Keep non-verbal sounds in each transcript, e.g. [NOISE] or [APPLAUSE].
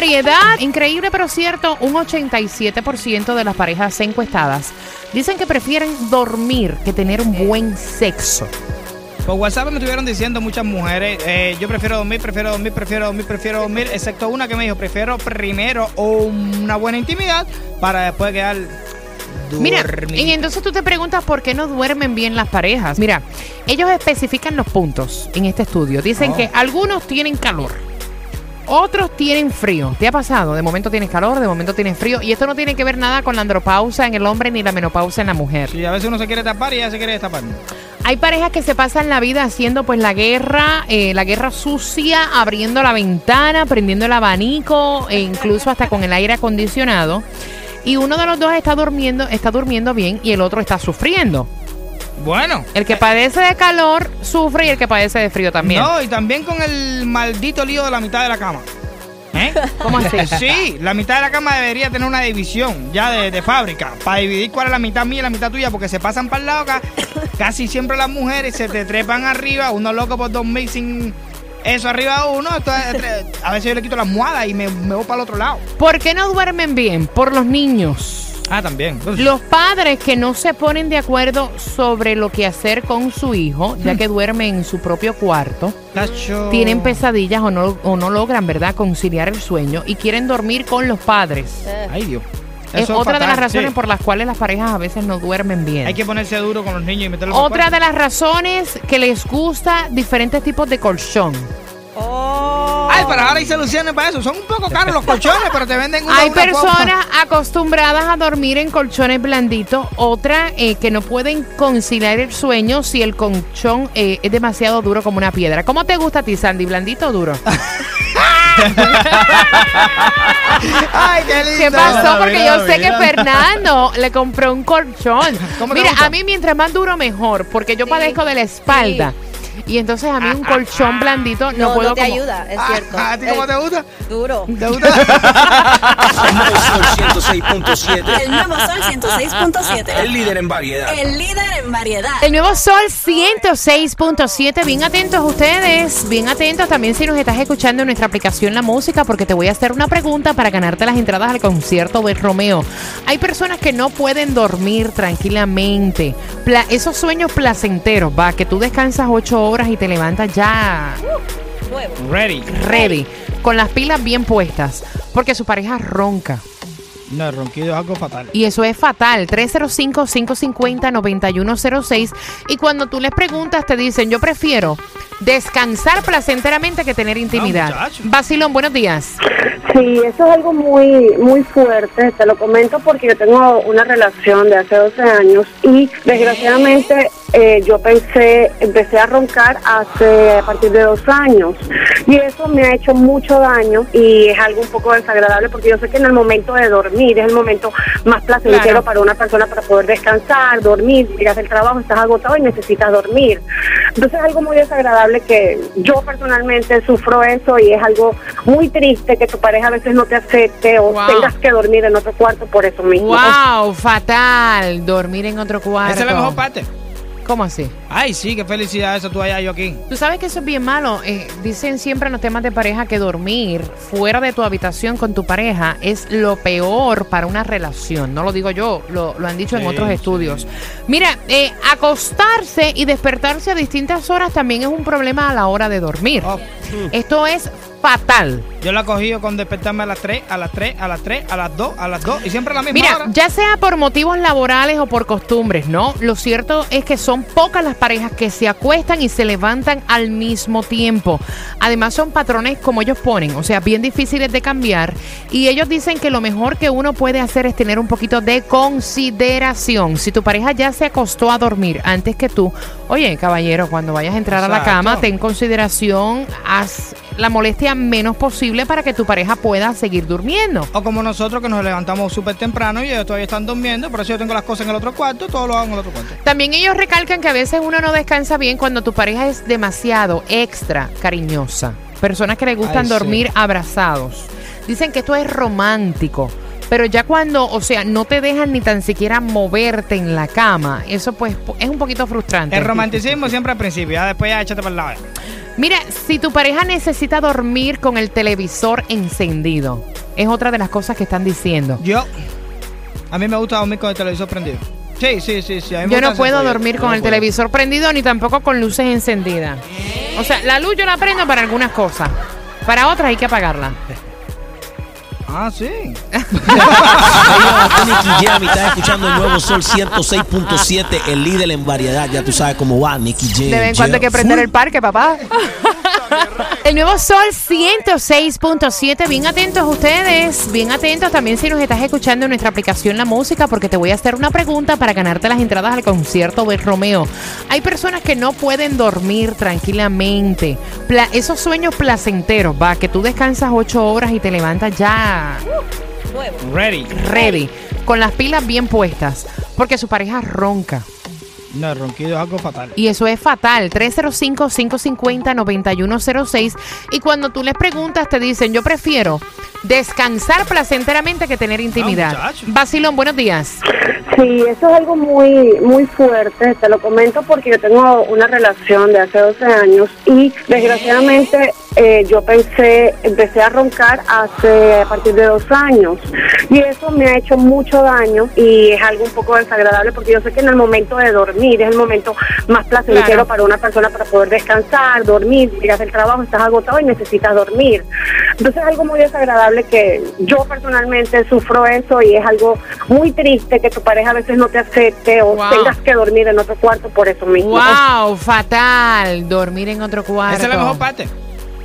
Variedad, increíble pero cierto, un 87% de las parejas encuestadas dicen que prefieren dormir que tener un buen sexo. Por WhatsApp me estuvieron diciendo muchas mujeres, eh, yo prefiero dormir, prefiero dormir, prefiero dormir, prefiero dormir, excepto una que me dijo, prefiero primero una buena intimidad para después quedar Mira, dormido. y entonces tú te preguntas por qué no duermen bien las parejas. Mira, ellos especifican los puntos en este estudio. Dicen Oh. que algunos tienen calor, otros tienen frío. ¿Te ha pasado? De momento tienes calor, de momento tienes frío. Y esto no tiene que ver nada con la andropausa en el hombre ni la menopausa en la mujer. Sí, a veces uno se quiere tapar y ella se quiere destapar. Hay parejas que se pasan la vida haciendo pues la guerra, eh, la guerra sucia, abriendo la ventana, prendiendo el abanico e incluso hasta con el aire acondicionado. Y uno de los dos está durmiendo, está durmiendo bien y el otro está sufriendo. Bueno. El que padece de calor sufre y el que padece de frío también. No, y también con el maldito lío de la mitad de la cama. ¿Eh? [LAUGHS] ¿Cómo así? Sí, la mitad de la cama debería tener una división ya de, de fábrica para dividir cuál es la mitad mía y la mitad tuya porque se pasan para el lado acá. [COUGHS] Casi siempre las mujeres se te trepan arriba, uno loco por dormir sin eso arriba de uno. entonces, a veces yo le quito la almohada y me, me voy para el otro lado. ¿Por qué no duermen bien? Por los niños. Ah, también. Los padres que no se ponen de acuerdo sobre lo que hacer con su hijo, ya que duerme en su propio cuarto. Tacho. tienen pesadillas o no, o no logran, ¿verdad?, conciliar el sueño y quieren dormir con los padres. Ay, Dios. Es otra de las razones sí. por las cuales las parejas a veces no duermen bien. Hay que ponerse duro con los niños y meterlos Otra de las razones que les gusta diferentes tipos de colchón. Ay, pero ahora hay soluciones para eso. Son un poco caros los colchones, pero te venden una Hay una personas acostumbradas a dormir en colchones blanditos, otra eh, que no pueden conciliar el sueño si el colchón eh, es demasiado duro como una piedra. ¿Cómo te gusta a ti, Sandy? ¿Blandito o duro? [LAUGHS] Ay, qué lindo. ¿Qué pasó? Porque mira, yo sé que. Fernando le compró un colchón. ¿Cómo te Mira, a mí mientras más duro mejor, porque yo padezco de la espalda. Y entonces a mí un colchón blandito no, No, puedo no te como- ayuda, es Ah, cierto. ¿A ti cómo El te gusta? Duro. ¿Te gusta? Sol 106.7. El nuevo Sol 106.7. El líder en variedad. El líder en variedad. El nuevo Sol 106.7. Bien atentos ustedes, bien atentos también si nos estás escuchando en nuestra aplicación La Música, porque te voy a hacer una pregunta para ganarte las entradas al concierto de Romeo. Hay personas que no pueden dormir tranquilamente. Pla- esos sueños placenteros, va, que tú descansas ocho horas y te levantas ya. Ready. ready, con las pilas bien puestas, porque su pareja ronca. No, el ronquido es algo fatal. Y eso es fatal. 305-550-9106. Y cuando tú les preguntas, te dicen, yo prefiero descansar placenteramente que tener intimidad. muchacho. Basilón, buenos días. Sí, eso es algo muy muy fuerte. Te lo comento porque yo tengo una relación de hace 12 años y desgraciadamente eh, yo pensé, empecé a roncar hace a partir de dos años y eso me ha hecho mucho daño y es algo un poco desagradable porque yo sé que en el momento de dormir es el momento más placentero Claro. para una persona para poder descansar, dormir, llegas del trabajo, estás agotado y necesitas dormir. Entonces es algo muy desagradable que yo personalmente sufro eso y es algo muy triste que tu pareja a veces no te acepte o Wow. tengas que dormir en otro cuarto por eso mismo. Wow, fatal. Dormir en otro cuarto. Esa es la mejor parte. ¿Cómo así? Ay, sí, qué felicidad eso tú allá, yo aquí. Tú sabes que eso es bien malo. Eh, dicen siempre en los temas de pareja que dormir fuera de tu habitación con tu pareja es lo peor para una relación. No lo digo yo, lo, lo han dicho en otros sí. estudios. Mira, eh, acostarse y despertarse a distintas horas también es un problema a la hora de dormir. Oh, Esto es fatal. Yo la he cogido con despertarme a las 3, a las 3, a las 3, a las 2, a las 2 y siempre a la misma Mira, hora. ya sea por motivos laborales o por costumbres, ¿no? Lo cierto es que son pocas las parejas que se acuestan y se levantan al mismo tiempo. Además son patrones como ellos ponen, o sea, bien difíciles de cambiar. Y ellos dicen que lo mejor que uno puede hacer es tener un poquito de consideración. Si tu pareja ya se acostó a dormir antes que tú, Oye, caballero, cuando vayas a entrar a la cama, ten consideración, haz la molestia menos posible para que tu pareja pueda seguir durmiendo. O como nosotros que nos levantamos súper temprano y ellos todavía están durmiendo, por eso yo tengo las cosas en el otro cuarto, todo lo hago en el otro cuarto. También ellos recalcan que a veces uno no descansa bien cuando tu pareja es demasiado extra cariñosa. Personas que le gustan Ay, sí. dormir abrazados. Dicen que esto es romántico. Pero ya cuando, o sea, no te dejan ni tan siquiera moverte en la cama, eso pues es un poquito frustrante. El romanticismo siempre al principio, ya después ya échate para el lado. Mira, si tu pareja necesita dormir con el televisor encendido, es otra de las cosas que están diciendo. Yo, a mí me gusta dormir con el televisor prendido. Sí, sí, sí, sí. Yo no puedo dormir Yo con no el puedo. televisor prendido ni tampoco con luces encendidas. O sea, la luz yo la prendo para algunas cosas. Para otras hay que apagarla. Ah, sí. Ahí Nicky Jam y estás escuchando el nuevo Sol 106.7, el líder en variedad. Ya tú sabes cómo va, Nicky Jam. De vez en cuando hay que prender el parque, papá. El nuevo Sol 106.7. Bien atentos ustedes. Bien atentos también si nos estás escuchando en nuestra aplicación La Música, porque te voy a hacer una pregunta para ganarte las entradas al concierto de Romeo. Hay personas que no pueden dormir tranquilamente. Pla- esos sueños placenteros, va, que tú descansas ocho horas y te levantas ya. Ready. ready, con las pilas bien puestas, porque su pareja ronca. No, el ronquido es algo fatal. Y eso es fatal. 305-550-9106. Y cuando tú les preguntas, te dicen, yo prefiero descansar placenteramente que tener intimidad. muchacho. Basilón, buenos días. Sí, eso es algo muy muy fuerte, te lo comento porque yo tengo una relación de hace 12 años y desgraciadamente eh, yo pensé, empecé a roncar hace a partir de dos años y eso me ha hecho mucho daño y es algo un poco desagradable porque yo sé que en el momento de dormir es el momento más placentero Claro. para una persona para poder descansar, dormir, llegas del trabajo, estás agotado y necesitas dormir. Entonces es algo muy desagradable que yo personalmente sufro eso y es algo muy triste que tu pareja a veces no te acepte o Wow. tengas que dormir en otro cuarto por eso mismo. Wow, fatal. Dormir en otro cuarto. Esa es la mejor parte.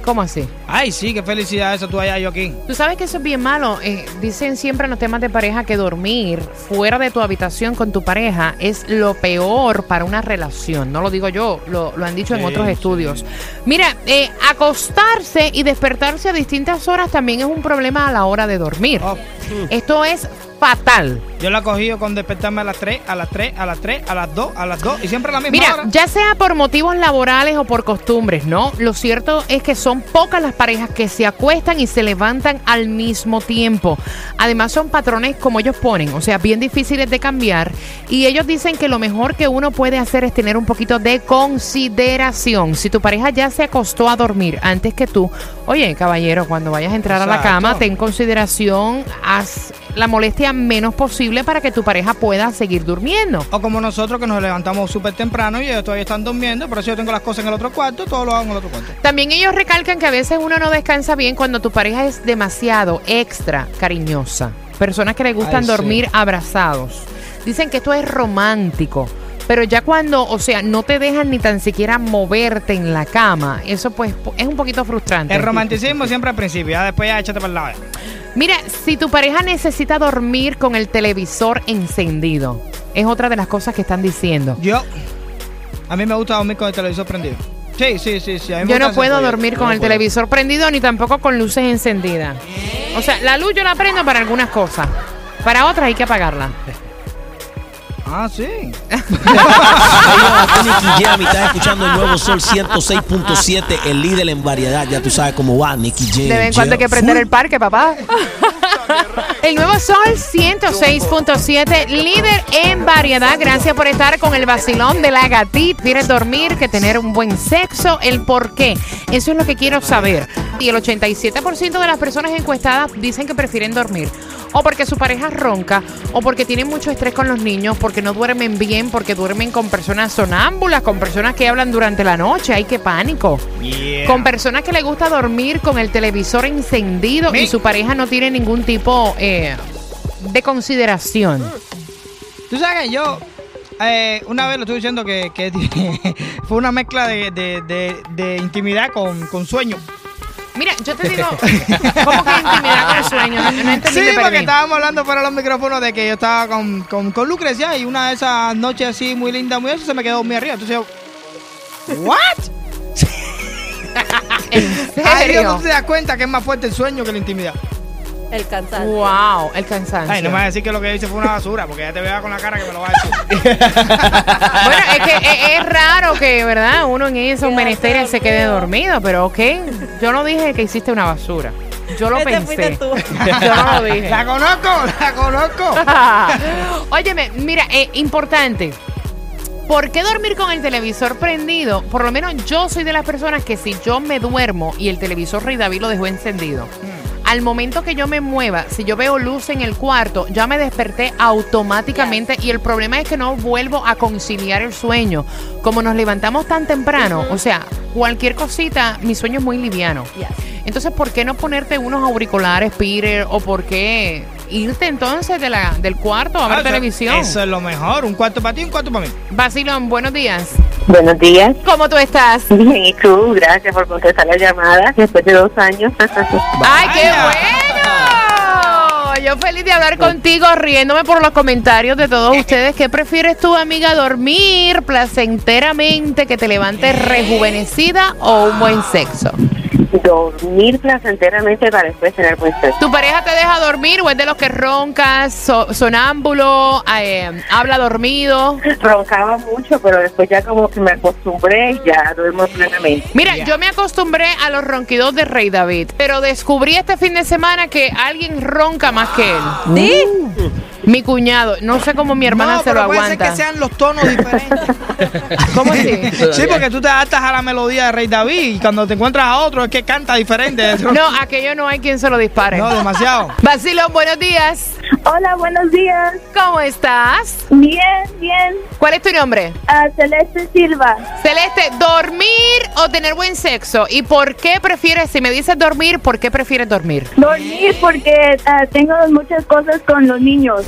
¿Cómo así? Ay, sí, qué felicidad eso tú allá, yo aquí. Tú sabes que eso es bien malo. Eh, dicen siempre en los temas de pareja que dormir fuera de tu habitación con tu pareja es lo peor para una relación. No lo digo yo, lo, lo han dicho en otros sí. estudios. Mira, eh, acostarse y despertarse a distintas horas también es un problema a la hora de dormir. Oh, Esto es fatal. yo la he cogido con despertarme a las 3, a las 3, a las 3, a las 2, a las 2 y siempre a la misma Mira, hora. ya sea por motivos laborales o por costumbres, ¿no? Lo cierto es que son pocas las parejas que se acuestan y se levantan al mismo tiempo. Además son patrones como ellos ponen, o sea, bien difíciles de cambiar. Y ellos dicen que lo mejor que uno puede hacer es tener un poquito de consideración. Si tu pareja ya se acostó a dormir antes que tú, oye, caballero, cuando vayas a entrar a la cama, ten consideración, haz la molestia menos posible para que tu pareja pueda seguir durmiendo. O como nosotros que nos levantamos súper temprano y ellos todavía están durmiendo, por eso yo tengo las cosas en el otro cuarto, todo lo hago en el otro cuarto. También ellos recalcan que a veces uno no descansa bien cuando tu pareja es demasiado extra cariñosa. Personas que le gustan Ay, sí. dormir abrazados. Dicen que esto es romántico. Pero ya cuando, o sea, no te dejan ni tan siquiera moverte en la cama, eso pues es un poquito frustrante. El romanticismo siempre al principio, ya después ya échate para el lado. Mira, si tu pareja necesita dormir con el televisor encendido, es otra de las cosas que están diciendo. Yo, a mí me gusta dormir con el televisor prendido. Sí, sí, sí, sí. Yo no puedo dormir con no el puedo. televisor prendido ni tampoco con luces encendidas. O sea, la luz yo la prendo para algunas cosas. Para otras hay que apagarla. [LAUGHS] Ah, sí. Ahí Nicky Jam y estás escuchando el nuevo Sol 106.7, el líder en variedad. Ya tú sabes cómo va, Nicky Jam. De vez en cuando hay que prender el parque, papá. El nuevo Sol 106.7, líder en variedad. Gracias por estar con el vacilón de la gatita. ¿Quieres dormir? ¿Que tener un buen sexo? ¿El por qué? Eso es lo que quiero saber. Y el 87% de las personas encuestadas dicen que prefieren dormir. O porque su pareja ronca, o porque tienen mucho estrés con los niños, porque no duermen bien, porque duermen con personas sonámbulas, con personas que hablan durante la noche. ¡Ay, qué pánico! Yeah. Con personas que le gusta dormir con el televisor encendido y Mi- su pareja no tiene ningún tipo eh, de consideración. Tú sabes que yo eh, una vez lo estuve diciendo que, que [LAUGHS] fue una mezcla de, de- de- de intimidad con, con sueño. Mira, yo te digo, ¿cómo que intimidad con sueño? No, no entendí, Sí, me porque estábamos hablando fuera de los micrófonos de que yo estaba con, con, con Lucrecia y una de esas noches así muy linda, muy eso, se me quedó muy arriba. Entonces yo ¿What? [LAUGHS] ¿En Ahí es serio? donde te das cuenta que es más fuerte el sueño que la intimidad. El cansancio. Wow, el cansancio. Ay, no me vas a decir que lo que hice fue una basura, porque ya te vea con la cara que me lo va a decir. [LAUGHS] Bueno, es que es, es raro que, ¿verdad? Uno en esos menesteres se quede dormido, pero ok. Yo no dije que hiciste una basura. Yo lo Este fuiste pensé. tú. [LAUGHS] Yo no lo dije. la conozco, la conozco. [LAUGHS] Óyeme, mira, eh, importante. ¿Por qué dormir con el televisor prendido? Por lo menos yo soy de las personas que si yo me duermo y el televisor Rey David lo dejó encendido, al momento que yo me mueva, si yo veo luz en el cuarto, ya me desperté automáticamente y el problema es que no vuelvo a conciliar el sueño. Como nos levantamos tan temprano, o sea, cualquier cosita, mi sueño es muy liviano. Yes. Entonces, ¿por qué no ponerte unos auriculares, Peter? ¿O por qué irte entonces de la, del cuarto a ver Ah, televisión? Eso es lo mejor. Un cuarto para ti y un cuarto para mí. Basilón, buenos días. Buenos días. ¿Cómo tú estás? Bien, ¿y tú? Gracias por contestar la llamada después de dos años. [LAUGHS] ¡Ay, qué bueno! Yo feliz de hablar contigo, riéndome por los comentarios de todos ustedes. ¿Qué prefieres tú, amiga, dormir placenteramente, que te levantes rejuvenecida o un buen sexo? Dormir placenteramente para después tener buen sexo. ¿Tu pareja te deja dormir o es de los que roncas, so- sonámbulo, eh, habla dormido? [LAUGHS] Roncaba mucho, pero después ya como que me acostumbré y ya duermo plenamente. Mira, yo me acostumbré a los ronquidos de Rey David, pero descubrí este fin de semana que alguien ronca más que él. ¿Sí? Mi cuñado, no sé cómo mi hermana no, se lo pero puede aguanta. ser que sean los tonos diferentes. [LAUGHS] ¿Cómo así? sí, porque tú te adaptas a la melodía de Rey David y cuando te encuentras a otro es que canta diferente. [LAUGHS] No, aquello no hay quien se lo dispare. No, demasiado. Basilón, buenos días. Hola, buenos días. ¿Cómo estás? Bien, bien. ¿Cuál es tu nombre? Ah, Celeste Silva. Celeste, ¿dormir o tener buen sexo? ¿Y por qué prefieres, si me dices dormir, por qué prefieres dormir? Dormir porque ah, tengo muchas cosas con los niños.